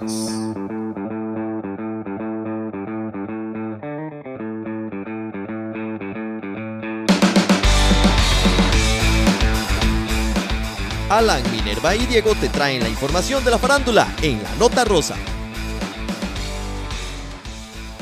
Alan, Minerva y Diego te traen la información de la farándula en la Nota Rosa.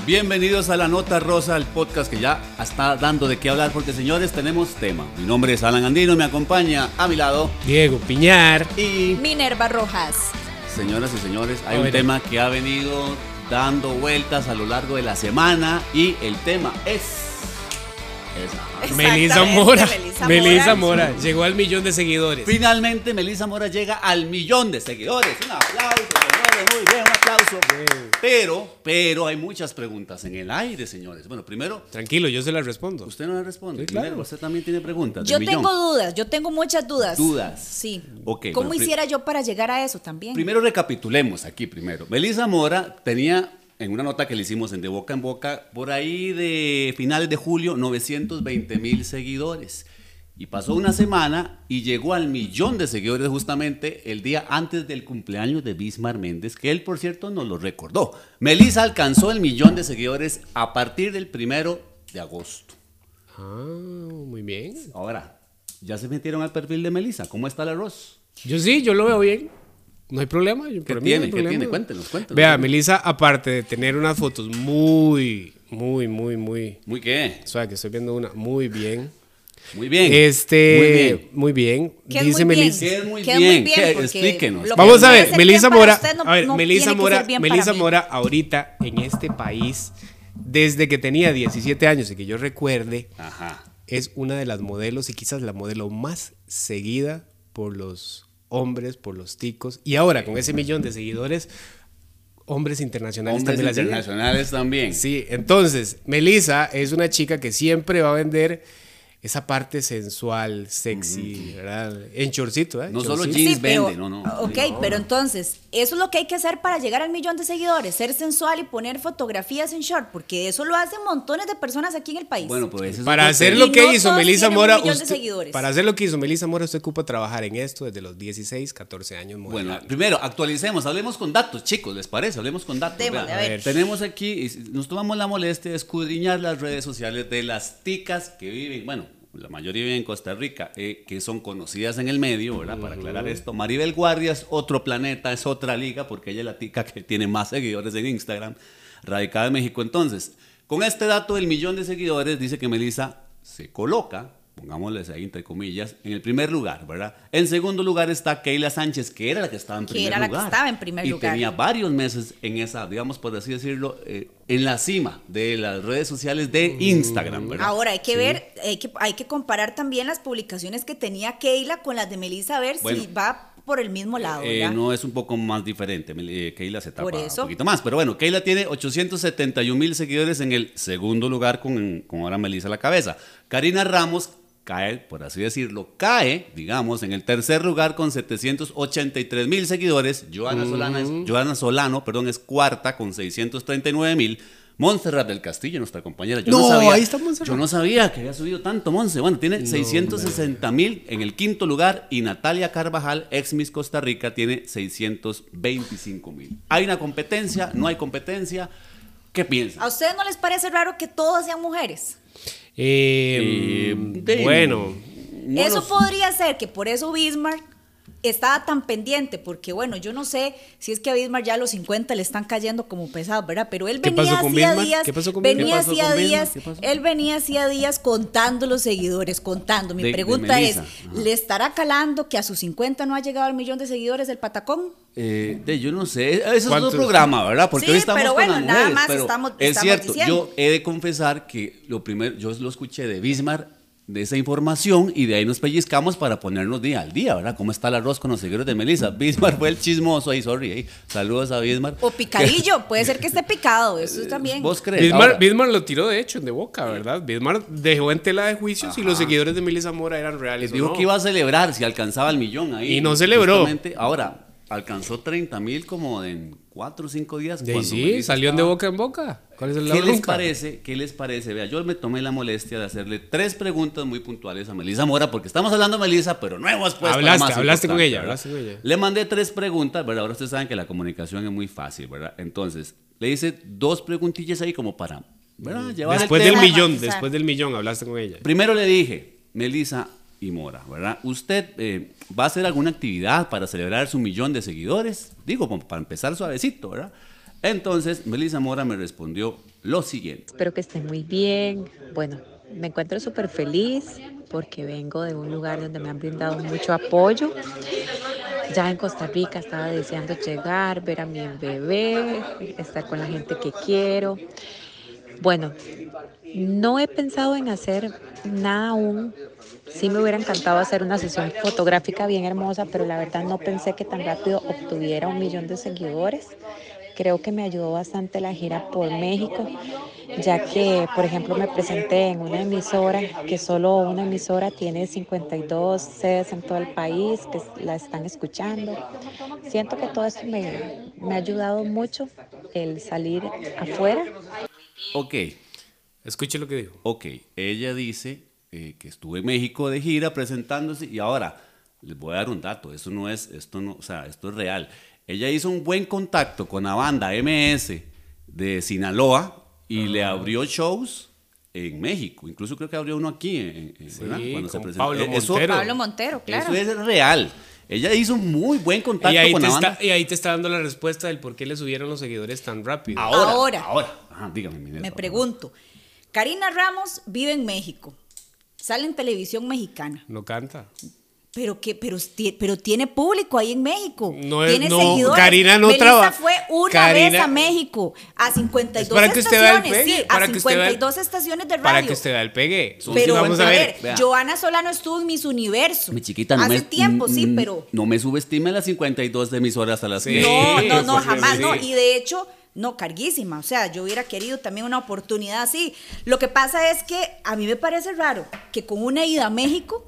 Bienvenidos a La Nota Rosa, el podcast que ya está dando de qué hablar porque señores tenemos tema. Mi nombre es Alan Andino, me acompaña a mi lado Diego Piñar. y Minerva Rojas. Señoras y señores, hay un tema que ha venido dando vueltas a lo largo de la semana y el tema es... Exactamente, Mora. Melissa Melissa Mora. Mora. Llegó al millón de seguidores. Finalmente Melissa Mora llega al millón de seguidores. Un aplauso, señores, muy bien, un aplauso. Pero, pero hay muchas preguntas en el aire, señores. Bueno, primero, Tranquilo, yo se las respondo. usted no le responde. Sí, claro. Primero, usted también tiene preguntas. Yo millón. tengo dudas, yo tengo muchas dudas. Dudas. Sí. Ok, ¿Cómo bueno, hiciera yo para llegar a eso también? Primero recapitulemos aquí primero. Melissa Mora tenía, en una nota que le hicimos en De Boca en Boca, por ahí de finales de julio, 920 mil seguidores. Y pasó una semana y llegó al millón de seguidores justamente el día antes del cumpleaños de Bismar Méndez, que él, por cierto, nos lo recordó. Melissa alcanzó el millón de seguidores a partir del primero de agosto. Ah, muy bien. Ahora, ya se metieron al perfil de Melissa. ¿Cómo está el arroz? Yo sí, yo lo veo bien. No hay problema. yo- ¿Qué mí no tiene? ¿Qué problema. tiene? Cuéntenos, cuéntenos. Vea, Melissa, aparte de tener unas fotos muy, muy, muy, muy. ¿Muy qué? O sea, que estoy viendo una muy bien. Muy bien. Este, Muy bien. muy bien. ¿Qué es Dice? Melissa. ¿Qué es muy Queda bien? Explíquenos. Vamos a ver, Melissa Mora, no- a ver, no Melissa Mora, Melissa. Mora ahorita en este país, desde que tenía 17 años y que yo recuerde, Ajá. es una de las modelos y quizás la modelo más seguida por los hombres, por los ticos. Y ahora con ese millón de seguidores, hombres internacionales Hombres también internacionales también. Sí, entonces, Melissa es una chica que siempre va a vender esa parte sensual, sexy, ¿verdad? En chorcito, ¿eh? No solo jeans Sí, pero- vende, no, no. Ok, No. pero entonces, eso es lo que hay que hacer para llegar al millón de seguidores, ser sensual y poner fotografías en short, porque eso lo hacen montones de personas aquí en el país. Bueno, pues ese es Para hacer lo que hizo Melissa Mora, usted- para hacer lo que hizo Melissa Mora, usted ocupa trabajar en esto desde los 16, 14 años. Bueno, modelando. primero, actualicemos, hablemos con datos, chicos, ¿les parece? Hablemos con datos. A ver. Tenemos aquí, y nos tomamos la molestia de escudriñar las redes sociales de las ticas que viven, bueno, la mayoría viven en Costa Rica, eh, que son conocidas en el medio, ¿verdad? Para aclarar esto, Maribel Guardia es otro planeta, es otra liga, porque ella es la tica que tiene más seguidores en Instagram, radicada en México. Entonces, con este dato del millón de seguidores, dice que Melissa se coloca, pongámosles ahí entre comillas, en el primer lugar, ¿verdad? En segundo lugar está Keila Sánchez, que era la que estaba en Que primer era la que lugar. estaba en primer y lugar. tenía varios meses en esa, digamos, por así decirlo, eh, en la cima de las redes sociales de Instagram, ¿verdad? Ahora hay que ver, hay que, hay que comparar también las publicaciones que tenía Keila con las de Melissa, a ver Bueno. si va por el mismo lado. Eh, ¿verdad? no es un poco más diferente. eh, Keila se tapa Por un poquito más. Pero bueno, Keila tiene 871 mil seguidores en el segundo lugar con, con ahora Melissa a la cabeza. Karina Ramos cae, por así decirlo, cae, digamos, en el tercer lugar con 783 mil seguidores. Joana, Solana es- Joana Solano perdón, es cuarta con 639 mil. Montserrat del Castillo, nuestra compañera. Yo no, No, sabía, ahí está Montserrat. Yo no sabía que había subido tanto, Monse. Bueno, tiene 660 mil en el quinto lugar y Natalia Carvajal, ex Miss Costa Rica, tiene 625 mil. ¿Hay una competencia? ¿No hay competencia? ¿Qué piensan? ¿A ustedes no les parece raro que todas sean mujeres? Eh, Eh, de- bueno, No eso los- podría ser que por eso Bismarck estaba tan pendiente, porque bueno, yo no sé si es que a Bismarck ya a los 50 le están cayendo como pesados, ¿verdad? Pero él ¿Qué venía hacía días, ¿Qué pasó con venía Bismarck? ¿Qué pasó hacía con días, él venía hacía días contando los seguidores, contando. Mi De- de pregunta es. Ajá. ¿le estará calando que a sus 50 no ha llegado al millón de seguidores del Patacón? Eh, de- yo no sé, ese es otro programa, ¿verdad? Porque Sí, hoy estamos pero con bueno, las nada mujeres, más pero estamos- es estamos cierto, diciendo. yo he de confesar que lo primero, yo lo escuché de Bismarck, de esa información, y de ahí nos pellizcamos para ponernos día al día, ¿verdad? ¿Cómo está el arroz con los seguidores de Melissa? Bismarck fue el chismoso ahí, sorry, ahí. saludos a Bismarck. O picadillo, puede ser que esté picado, eso también. ¿Vos crees? Bismarck, Bismarck lo tiró de hecho en de boca, ¿verdad? Bismarck dejó en tela de juicio si los seguidores de Melissa Mora eran reales. o dijo no. que iba a celebrar si alcanzaba el millón ahí. Y no celebró. Ahora, alcanzó 30 mil como en cuatro o cinco días. De ahí cuando sí, salieron de estaba- boca en boca. ¿Cuál es la ¿Qué les parece? ¿Qué les parece? Vea, yo me tomé la molestia de hacerle tres preguntas muy puntuales a Melissa Mora, porque estamos hablando de Melissa, pero no hemos puesto la Hablaste, más hablaste con ella, ¿verdad? hablaste con ella. Le mandé tres preguntas, ¿verdad? Ahora ustedes saben que la comunicación es muy fácil, ¿verdad? Entonces, le hice dos preguntillas ahí como para, ¿verdad? Llevar el Después del tema. millón, Matizar. después del millón hablaste con ella. Primero le dije, Melissa y Mora, ¿verdad? ¿Usted eh, va a hacer alguna actividad para celebrar su millón de seguidores? Digo, para empezar suavecito, ¿verdad? Entonces, Melissa Mora me respondió lo siguiente. Espero que estén muy bien. Bueno, me encuentro súper feliz porque vengo de un lugar donde me han brindado mucho apoyo. Ya en Costa Rica estaba deseando llegar, ver a mi bebé, estar con la gente que quiero. Bueno, no he pensado en hacer nada aún. Sí me hubiera encantado hacer una sesión fotográfica bien hermosa, pero la verdad no pensé que tan rápido obtuviera un millón de seguidores. Creo que me ayudó bastante la gira por México, ya que, por ejemplo, me presenté en una emisora que solo una emisora tiene 52 sedes en todo el país que la están escuchando. Siento que todo esto me, me ha ayudado mucho el salir afuera Ok, Escuche lo que dijo. ok. Ella dice eh, que estuvo en México de gira presentándose y ahora les voy a dar un dato. Eso no es, esto no, o sea, esto es real. Ella hizo un buen contacto con la banda MS de Sinaloa y le abrió shows en México. Incluso creo que abrió uno aquí, en, en- Sí, ¿verdad? Cuando se presentó. Pablo Eh, eso- Montero. Pablo Montero, claro. Eso es real. Ella hizo un muy buen contacto Y ahí, con te la banda. está, y ahí te está dando la respuesta del por qué le subieron los seguidores tan rápido. Ahora, Ahora. ahora. Ajá, dígame, Me pregunto, Karina Ramos vive en México, sale en televisión mexicana, No canta. pero que pero, pero tiene público ahí en México, No es- tiene no, seguidores. Karina no Melissa traba- fue una Karina- vez a México, a 52 Es para que usted vea el estaciones, pegue, sí, para a que usted vea el- 52 estaciones de radio. Para que usted vea el pegue. Pero, vamos a ver. vea. Joana Solano estuvo en Miss Universo. Mi chiquita, no Hace me, tiempo, sí, mm, pero... No me subestime las 52 emisoras a las Sí. que. No, no, no, jamás, sí. no. Y de hecho, no, carguísima. O sea, yo hubiera querido también una oportunidad así. Lo que pasa es que a mí me parece raro que con una ida a México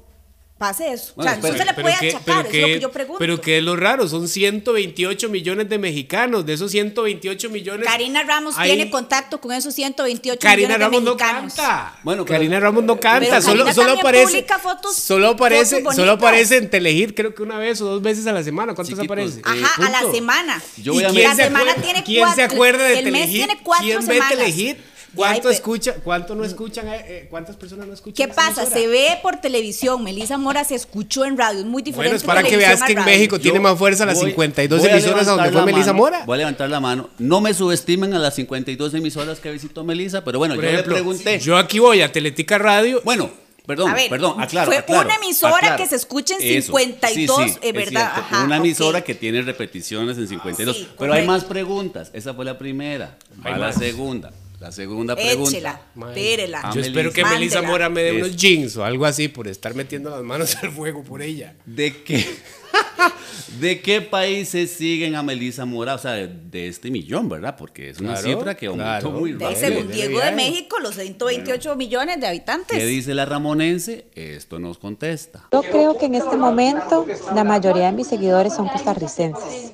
pase eso. Bueno, o sea, no espere, se le Pero puede qué- achacar, es lo que yo pregunto. Pero qué es lo raro, son 128 millones de mexicanos. De esos 128 millones. Karina Ramos hay- tiene contacto con esos 128 Karina millones de Ramos no mexicanos. canta. Bueno, pero- Karina Ramos no canta. Pero solo, Karina solo aparece. publica fotos- solo aparece, fotos solo aparece en Telehit, creo que una vez o dos veces a la semana. ¿Cuántos Chiquitos, aparece? eh, Ajá, a la semana. Yo ¿Y voy a quién la se semana acuerda- tiene ¿Quién se acuerda de el mes tiene cuatro ¿Quién ve semanas. Telehit? ¿Cuánto escucha? ¿Cuánto no escuchan? eh, eh, ¿Cuántas personas no escuchan? ¿Qué pasa? emisora? Se ve por televisión. Melissa Mora se escuchó en radio. Es muy diferente. Bueno, es para que veas que en radio. México tiene más fuerza las voy- 52 voy a emisoras a donde fue Melissa Mora. Voy a levantar la mano. No me subestimen a las 52 emisoras que visitó Melissa, pero bueno, Por yo ejemplo, le pregunté. yo aquí voy a Teletica Radio. Bueno, perdón, A ver, perdón, aclaro. fue aclaro, una emisora aclaro. que se escucha en Eso, 52, sí, sí, eh, es ¿verdad? cierto, Ajá, una emisora que tiene repeticiones en 52. Sí, pero hay más preguntas. Esa fue la primera. Va la segunda. La segunda pregunta. Échela, tírela. Ah, Yo espero que Melissa. Mora me dé Es- unos jeans o algo así por estar metiendo las manos al fuego por ella. ¿De qué? ¿De qué países siguen a Melissa Mora? O sea, de, de este millón, ¿verdad? Porque es una Claro, cifra que aumentó claro. muy rápido. según Diego de México, los 128 millones de habitantes. ¿Qué dice la ramonense? Esto nos contesta. Yo creo que en este momento la mayoría de mis seguidores son costarricenses,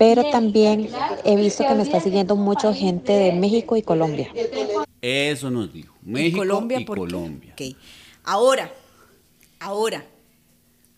pero también he visto que me está siguiendo mucha gente de México y Colombia. Eso nos dijo. Y México Colombia, y. Colombia. Ahora, ahora,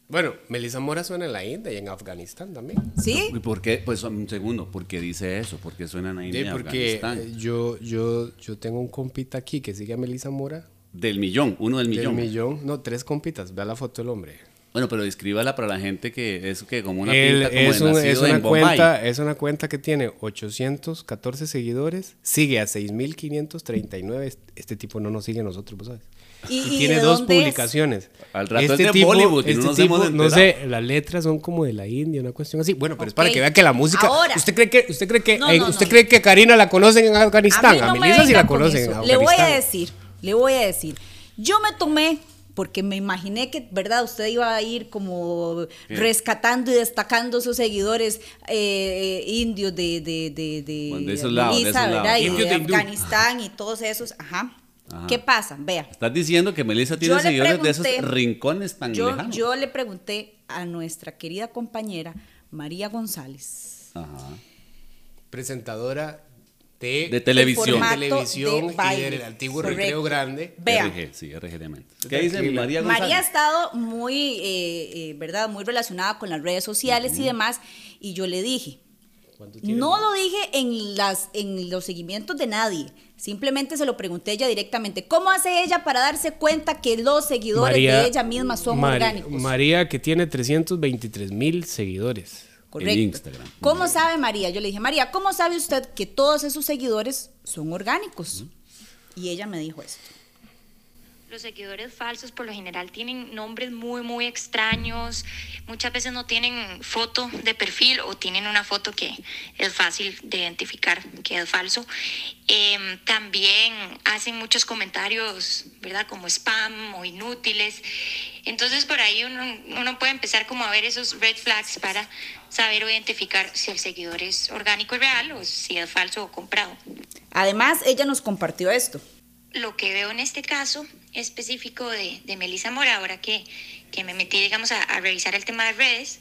Bueno, Melissa Mora suena en la India y en Afganistán también. ¿sí? ¿Y por qué? Pues un segundo, ¿por qué dice eso? ¿Por qué suenan ahí Sí, en porque Afganistán? yo, yo, yo tengo un compita aquí que sigue a Melissa Mora. Del millón, uno del millón. Del millón. No, tres compitas. Vea la foto del hombre. Bueno, pero descríbala para la gente que es que como una Él pinta como es, de un- nacido es una en Bombay. cuenta, es una cuenta que tiene 814 seguidores, sigue a 6.539. Este- Este tipo no nos sigue a nosotros, ¿vos sabes? ¿Y- Y, y tiene dos es? publicaciones. Al rato es de Bollywood y no hemos no sé, las letras son como de la India, una cuestión así. Bueno, pero es para que vea que la música. Ahora. ¿Usted cree que, usted cree que, No, eh, no, usted no. cree que Karina la conocen en Afganistán? mí A, me Melissa sí la con conocen en. Afganistán. Le voy a decir, le voy a decir. Yo me tomé, porque me imaginé que, ¿verdad? Usted iba a ir como rescatando y destacando sus seguidores eh, eh, indios de, de, de, de, Bueno, de esos lados, de Melissa, esos ¿verdad? lados. Y de. Afganistán y todos esos. Ajá. Ajá. ¿Qué pasa? Vea. Estás diciendo que Melissa tiene seguidores de esos rincones tan Yo, lejanos. yo le pregunté a nuestra querida compañera María González. Ajá. presentadora de, De televisión. formato televisión de y del antiguo Correcto. recreo grande. Vean. RG, sí, RG de Mente. ¿Qué dice. María González? María ha estado muy, eh, eh, ¿verdad? Muy relacionada con las redes sociales y demás. Y yo le dije, no lo dije en, las, en los seguimientos de nadie. Simplemente se lo pregunté a ella directamente. ¿Cómo hace ella para darse cuenta que los seguidores de ella misma son orgánicos? María que tiene 323 mil seguidores. Correcto. Instagram. ¿Cómo sabe María? Yo le dije, María, ¿cómo sabe usted que todos esos seguidores son orgánicos? Y ella me dijo esto. Los seguidores falsos por lo general tienen nombres muy, muy extraños. Muchas veces no tienen foto de perfil o tienen una foto que es fácil de identificar que es falso. Em, también hacen muchos comentarios, ¿verdad? Como spam o inútiles. Entonces por ahí uno, uno puede empezar como a ver esos red flags para saber o identificar si el seguidor es orgánico y real o si es falso o comprado. Además, ella nos compartió esto. Lo que veo en este caso específico de, de Melissa Mora, ahora que, que me metí, digamos, a, a revisar el tema de redes,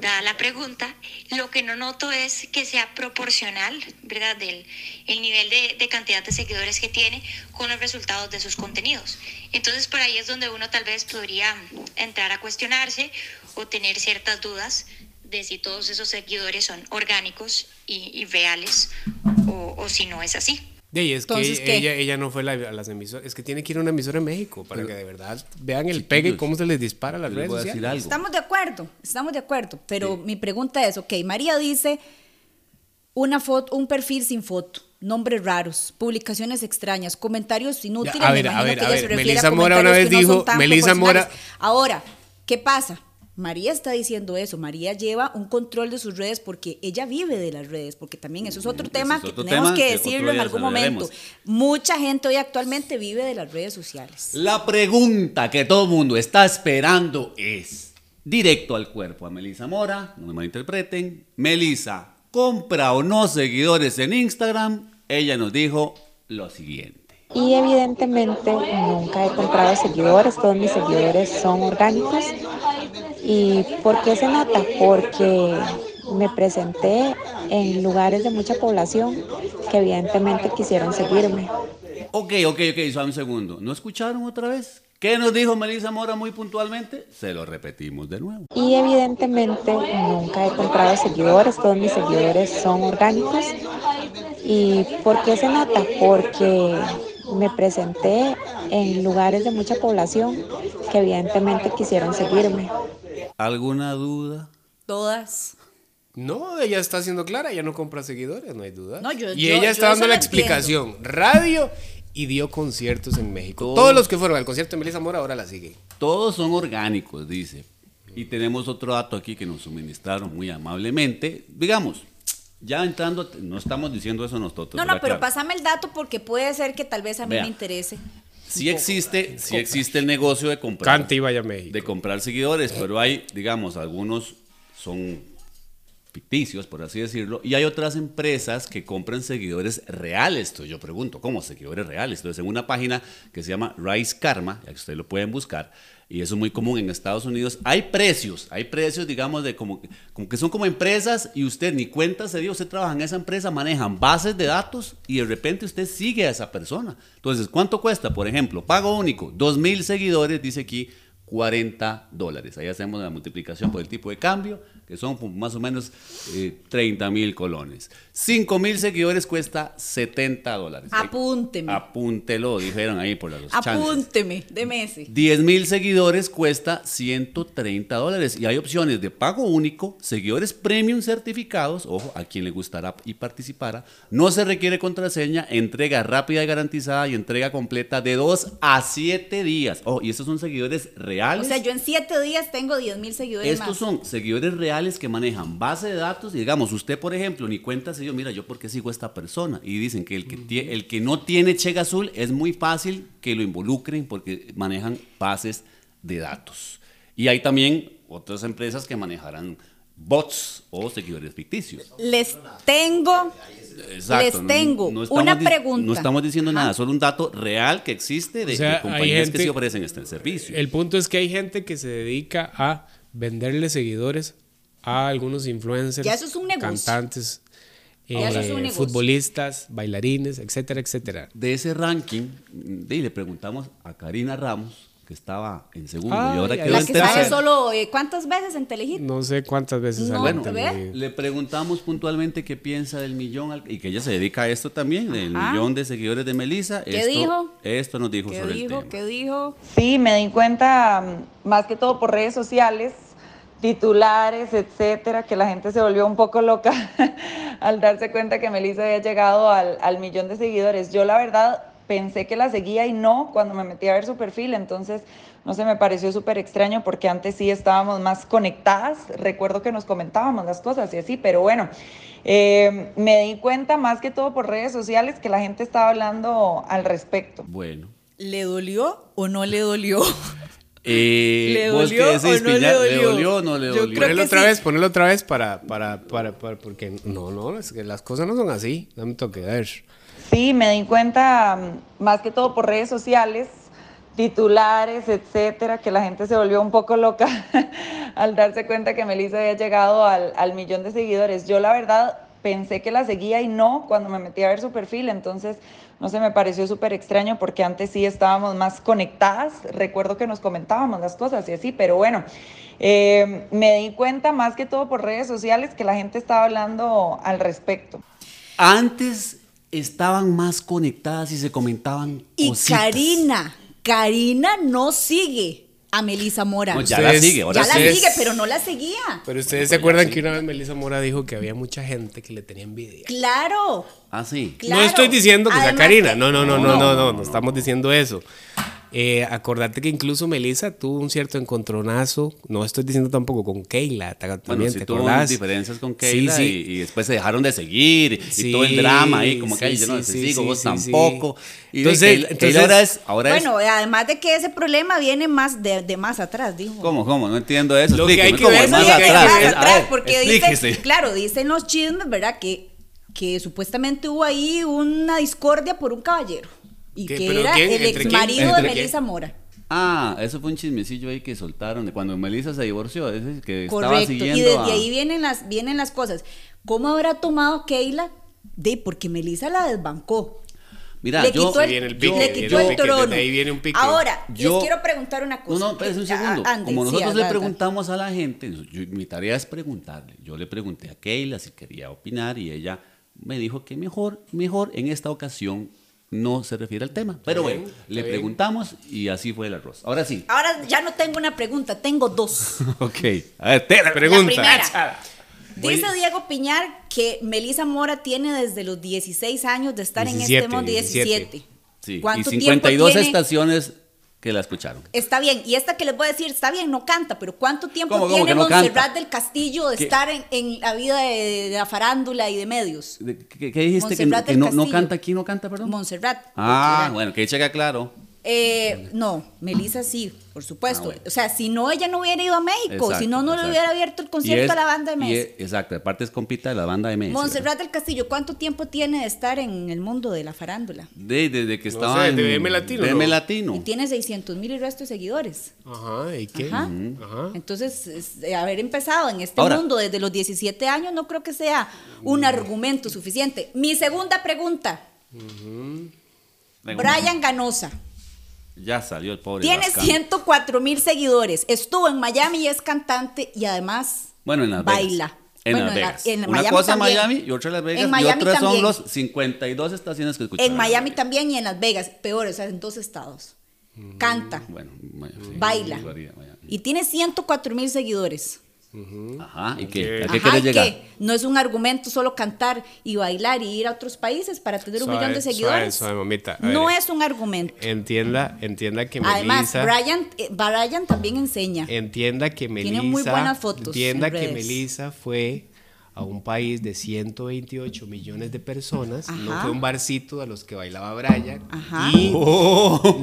dada la pregunta, lo que no noto es que sea proporcional, ¿verdad?, del el nivel de, de cantidad de seguidores que tiene con los resultados de sus contenidos. Entonces, por ahí es donde uno tal vez podría entrar a cuestionarse o tener ciertas dudas de si todos esos seguidores son orgánicos y, reales o si no es así. De ahí es Entonces, que ella, ella no fue la- a las emisoras. Es que tiene que ir a una emisora en México para que de verdad vean el pegue y cómo se les dispara a las redes sociales. algo. Estamos de acuerdo, estamos de acuerdo, pero mi pregunta es, ok, María dice una foto, un perfil sin foto, nombres raros, publicaciones extrañas, comentarios inútiles, Ya, a me ver, a imagino ver, que a ella ver, se refiere Melissa Mora una vez no dijo- tan Melissa Mora-. Ahora, ¿qué pasa? María está diciendo eso, María lleva un control de sus redes porque ella vive de las redes, porque también eso es otro Ese tema es que tenemos tema que decirlo en algún momento. Mucha gente hoy actualmente vive de las redes sociales. La pregunta que todo el mundo está esperando es, directo al cuerpo, a Melissa Mora, no me malinterpreten, Melissa, ¿compra o no seguidores en Instagram? Ella nos dijo lo siguiente. Y evidentemente nunca he comprado seguidores, todos mis seguidores son orgánicos. ¿Y por qué se nota? Porque me presenté en lugares de mucha población que evidentemente quisieron seguirme. Ok, ok, ok, un segundo. ¿No escucharon otra vez? ¿Qué nos dijo Melissa Mora muy puntualmente? Se lo repetimos de nuevo. Y evidentemente nunca he comprado seguidores, todos mis seguidores son orgánicos. ¿Y por qué se nota? Porque me presenté en lugares de mucha población que evidentemente quisieron seguirme. ¿Alguna duda? Todas. No, ella está siendo clara, ella no compra seguidores, no hay duda. No, yo- y yo- ella yo está dando la entiendo. explicación. Radio y dio conciertos en México. Todo. Todos los que fueron al concierto de Melissa Mora ahora la siguen. Todos son orgánicos, dice. Y tenemos otro dato aquí que nos suministraron muy amablemente. Digamos, ya entrando, no estamos diciendo eso nosotros. No, no, pero Claro. pásame el dato porque puede ser que tal vez a mí Vea. me interese. Sí existe, sí existe el negocio de comprar. Cante y vaya a México. de comprar seguidores, pero hay, digamos, algunos son ficticios, por así decirlo, y hay otras empresas que compran seguidores reales. Entonces yo pregunto, ¿cómo seguidores reales? Entonces en una página que se llama Rise Karma, ya que ustedes lo pueden buscar, y eso es muy común en Estados Unidos, hay precios, hay precios, digamos, de como, como que son como empresas y usted ni cuenta se dio, usted trabaja en esa empresa, manejan bases de datos y de repente usted sigue a esa persona. Entonces, ¿cuánto cuesta? Por ejemplo, pago único, 2 mil seguidores, dice aquí, 40 dólares. Ahí hacemos la multiplicación por el tipo de cambio, que son más o menos eh, 30 mil colones. 5 mil seguidores cuesta 70 dólares. Apúnteme. Apúntelo, dijeron ahí por los chances. Apúnteme, deme ese. 10 mil seguidores cuesta 130 dólares y hay opciones de pago único, seguidores premium certificados, ojo, a quien le gustará y participara, no se requiere contraseña, entrega rápida y garantizada y entrega completa de 2 a 7 días. Ojo, y estos son seguidores O reales. sea, yo en siete días tengo 10 mil seguidores Estos más. son seguidores reales que manejan base de datos y digamos, usted por ejemplo ni cuenta se dio, mira, yo por qué sigo a esta persona y dicen que el que, tie- el que no tiene cheque azul es muy fácil que lo involucren porque manejan bases de datos. Y hay también otras empresas que manejarán bots o seguidores ficticios. Les tengo, Exacto, les tengo una pregunta. No estamos diciendo Ajá. nada, solo un dato real que existe de, O sea, de hay compañías gente- que sí ofrecen este servicio. El punto es que hay gente que se dedica a venderle seguidores a algunos influencers, Ya eso es un negocio. cantantes. Ya eso es un eh, negocio. futbolistas, bailarines, etcétera, etcétera. De ese ranking, y le preguntamos a Karina Ramos, que estaba en segundo Ay, y ahora quedó La en que tercero. solo, eh, ¿cuántas veces en Telehit? No sé cuántas veces No, televisión. Le preguntamos puntualmente qué piensa del millón, al- y que ella se dedica a esto también, del millón de seguidores de Melissa. ¿Qué esto, dijo? Esto nos dijo ¿Qué sobre el dijo? tema. ¿Qué dijo? Sí, me di cuenta mm, más que todo por redes sociales, titulares, etcétera, que la gente se volvió un poco loca al darse cuenta que Melissa había llegado al, al millón de seguidores. Yo la verdad pensé que la seguía y no cuando me metí a ver su perfil, entonces no sé, me pareció súper extraño porque antes sí estábamos más conectadas, recuerdo que nos comentábamos las cosas y así, pero bueno, eh, me di cuenta más que todo por redes sociales que la gente estaba hablando al respecto. Bueno. ¿Le dolió o no le dolió? Eh, ¿Le ¿vos dolió qué decís, o no le dolió? dolió o no le Yo dolió? creo Ponelo que otra sí. vez, ponelo otra vez para, para, para, para, porque no, no, es que las cosas no son así. Dame un toque, a ver. Sí, me di cuenta mm, más que todo por redes sociales, titulares, etcétera, que la gente se volvió un poco loca al darse cuenta que Melissa había llegado al, al millón de seguidores. Yo la verdad pensé que la seguía y no cuando me metí a ver su perfil, entonces no sé, me pareció súper extraño porque antes sí estábamos más conectadas, recuerdo que nos comentábamos las cosas y así, pero bueno, eh, me di cuenta más que todo por redes sociales que la gente estaba hablando al respecto. Antes estaban más conectadas y se comentaban Y cositas. Karina, Karina no sigue a Melissa Mora. No, ya Ustedes- la sigue, ahora ya la sí. sigue, pero no la seguía. Pero ustedes se acuerdan sí. que una vez Melissa Mora dijo que había mucha gente que le tenía envidia. Claro. Ah, sí. Claro. No estoy diciendo que sea Además Karina, que- no, no, no, no, No, no, no, no, no, estamos diciendo eso. Eh, acordate que incluso Melissa tuvo un cierto encontronazo, no estoy diciendo tampoco con Keila, ta- Bueno, también sí te tuvo acordás. diferencias con Sí, Keila sí. Y, y después se dejaron de seguir y Sí, todo el drama ahí, como que sí, "Ay, yo no sí, te sí, sigo, sí, vos sí, tampoco. sí. Y Entonces- Keila, Keila entonces- ahora es, ahora Bueno, es, además de que ese problema viene más de, de más atrás, dijo. ¿cómo, cómo? No entiendo eso. Lo que hay que ver, más atrás. porque dicen, claro, dicen los chismes, ¿verdad? Que, que supuestamente hubo ahí una discordia por un caballero. Y ¿Qué? que ¿Pero era quién? el ¿Entre ex marido de. Melissa Mora. Ah, eso fue un chismecillo ahí que soltaron de cuando Melissa se divorció, ese que estaba Correcto. siguiendo Y desde a- ahí vienen las, vienen las cosas. ¿Cómo habrá tomado Keila? De porque Melissa la desbancó. Mira, le yo quitó el, viene el pique, le quitó el el pique, trono. ahí viene un pique. Ahora, Yo- les quiero preguntar una No, cosa. no, un segundo. Ah, ande, Como sí, nosotros le preguntamos a la gente, yo- mi tarea es preguntarle. Yo le pregunté a Keila si quería opinar y ella me dijo que mejor, mejor en esta ocasión no se refiere al tema. Pero bien, bueno, le bien. preguntamos y así fue el arroz. Ahora sí. Ahora ya no tengo una pregunta, tengo dos. Ok. A ver, te la Pregunta. La. Dice Diego Piñar que Melissa Mora tiene desde los 16 años de estar en 17, este mundo, 17. Sí, y ¿Cuánto 52 tiempo tiene? estaciones que la escucharon. Está bien, y esta que les voy a decir, está bien, no canta, pero ¿cuánto tiempo ¿Cómo, cómo tiene que no Montserrat canta? del Castillo de ¿Qué? estar en, en la vida de, de la farándula y de medios? ¿De- ¿Qué, qué dijiste? Que, Montserrat que del no, canta aquí, no canta, perdón. Montserrat. ah, Montserrat. bueno, que checa claro. Eh, no, Melissa sí, por supuesto. Ah, bueno. O sea, si no, ella no hubiera ido a México, Exacto, si no, no le hubiera abierto el concierto es- a la banda de es- Exacto, aparte es compita de la banda de Messi. Montserrat del Castillo, ¿cuánto tiempo tiene de estar en el mundo de la farándula? De, desde que No estaba sé, en Latino, ¿no? Latino. Y tiene 600 mil y resto de seguidores. Ajá, ¿y qué? Ajá. Ajá. Entonces, es- haber empezado en este Ahora- mundo desde los 17 años no creo que sea un argumento suficiente. Mi segunda pregunta, Brian Ganosa, Ya salió el pobre. tiene Lascano. 104 mil seguidores, estuvo en Miami y es cantante y además Bueno, en Las Vegas. baila. En Bueno, Las en la- Vegas. en Una Miami cosa también. en Miami y otra en Las Vegas. En y Miami otras son también. los 52 estaciones que escucharon. En Miami también y en Las Vegas, peor, o sea, en dos estados. Canta, Bueno, sí, baila Miami. y tiene 104 mil seguidores. Ajá, ¿y qué? ¿A Ok. qué Ajá, quieres ¿y llegar? qué? No es un argumento solo cantar y bailar y ir a otros países para tener un Suave, millón de seguidores. suave, mamita. A no ver. es un argumento. Entienda, entienda que Además, Melissa... Brian, eh, Brian también enseña. Entienda que Melissa. Tiene muy buenas fotos Entienda en que redes. Melissa fue a un país de 128 millones de personas. No fue un barcito a los que bailaba Brian. Ajá. Y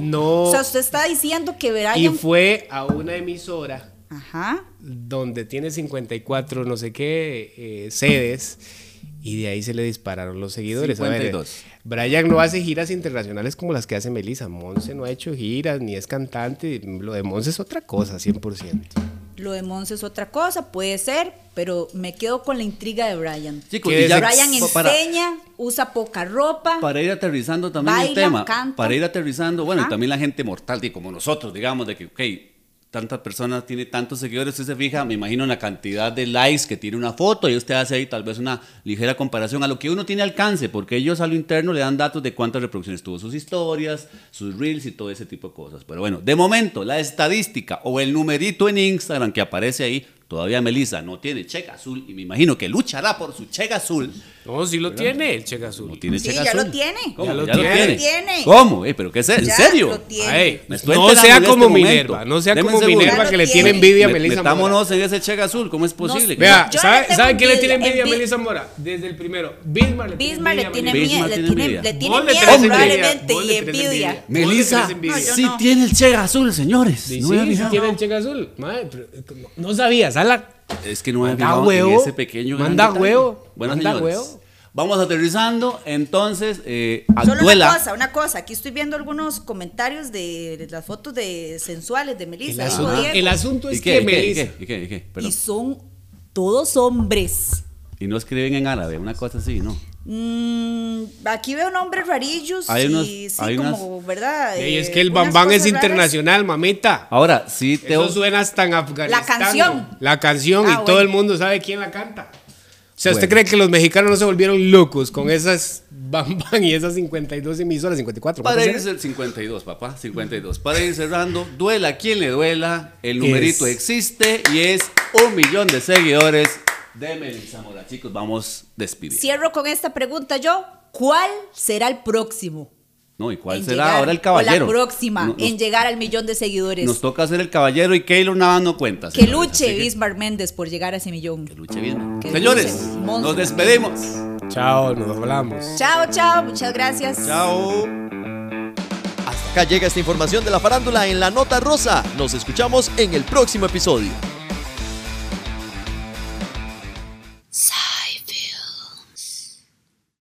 no. O sea, usted está diciendo que y Brian. fue a una emisora Ajá. donde tiene 54 no sé qué eh, sedes y de ahí se le dispararon los seguidores. A ver, 52. Brian no hace giras internacionales como las que hace Melissa. Monse no ha hecho giras ni es cantante. Lo de Monse es otra cosa, 100%. Lo de Monse es otra cosa, puede ser, pero me quedo con la intriga de Brian. Chicos, ¿Qué y ya- Brian para- enseña, usa poca ropa. Para ir aterrizando también el tema, canta. para ir aterrizando, bueno, y también la gente mortal, como nosotros, digamos, de que, ok, tantas personas tiene tantos seguidores, usted se fija, me imagino en la cantidad de likes que tiene una foto y usted hace ahí tal vez una ligera comparación a lo que uno tiene alcance, porque ellos a lo interno le dan datos de cuántas reproducciones tuvo sus historias, sus reels y todo ese tipo de cosas. Pero bueno, de momento, la estadística o el numerito en Instagram que aparece ahí, todavía Melissa no tiene cheque azul y me imagino que luchará por su cheque azul. No, sí lo tiene el cheque azul. No tiene Sí, cheque ya azul. lo tiene. ¿Cómo? Ya lo ¿Ya tiene. lo tiene? Tiene. ¿Cómo? Eh, ¿Pero qué es? ¿En Ya serio? lo tiene. Ay, Me estoy no sea en como este momento. Minerva, no sea Deme como. Minerva que le tiene envidia a Me- Melissa Mora. Metámonos en ese cheque azul, ¿cómo es posible? No, Vea, ¿sabe, le tengo ¿sabe quién le tiene envidia, a. Melissa Mora? Desde el primero. Bismarck le tiene Bismarck a tiene Melissa. miedo, Bismarck le tiene tiene, envidia. le tiene miedo probablemente y envidia. Melissa, sí no. tiene el cheque azul, señores. Sí, No sí, tiene el cheque azul. Madre, pero, eh, no, no sabía, Sala. Es que no me había Manda huevo, en ese pequeño manda huevo, Bueno, manda señores, huevo. Vamos aterrizando, entonces, eh, Solo una cosa, una cosa. Aquí estoy viendo algunos comentarios de las fotos de sensuales de El, Melissa. asunto, el asunto ¿Y es qué? que ¿Y qué? ¿Y Melissa. qué? ¿Y qué? ¿Y qué? Perdón. y son todos hombres. Y no escriben en árabe, una cosa así, ¿no? Mm, aquí veo nombres rarillos Hay unos- y sí, hay como, unas- ¿verdad? Eh, es que el Bambán es raras. internacional, mamita. Ahora, sí te... Eso suena hasta en Afganistán. La canción. La canción Ah, y todo bueno. el mundo sabe quién la canta. O sea, ¿usted Bueno. cree que los mexicanos no se volvieron locos con esas Bambán y esas 52 emisoras, 54? Para ¿cuántas ir eran? cer- 52, papá, 52. Para ir cerrando, duela quien le duela, el numerito Es- existe y es un millón de seguidores de Melissa Mora. Chicos, vamos despidiendo. Cierro con esta pregunta yo. ¿Cuál será el próximo? No, ¿y cuál en será llegar- ahora el o caballero? la próxima No- nos, en llegar al millón de seguidores. nos toca ser el caballero y Keylor nada no cuenta. que señores, luche Bismarck Méndez por llegar a ese millón. Que luche bien. Que Señores, luche, nos despedimos. Chao, nos hablamos. Chao, chao, muchas gracias. Chao. Hasta acá llega esta información de la farándula en la nota rosa. Nos escuchamos en el próximo episodio.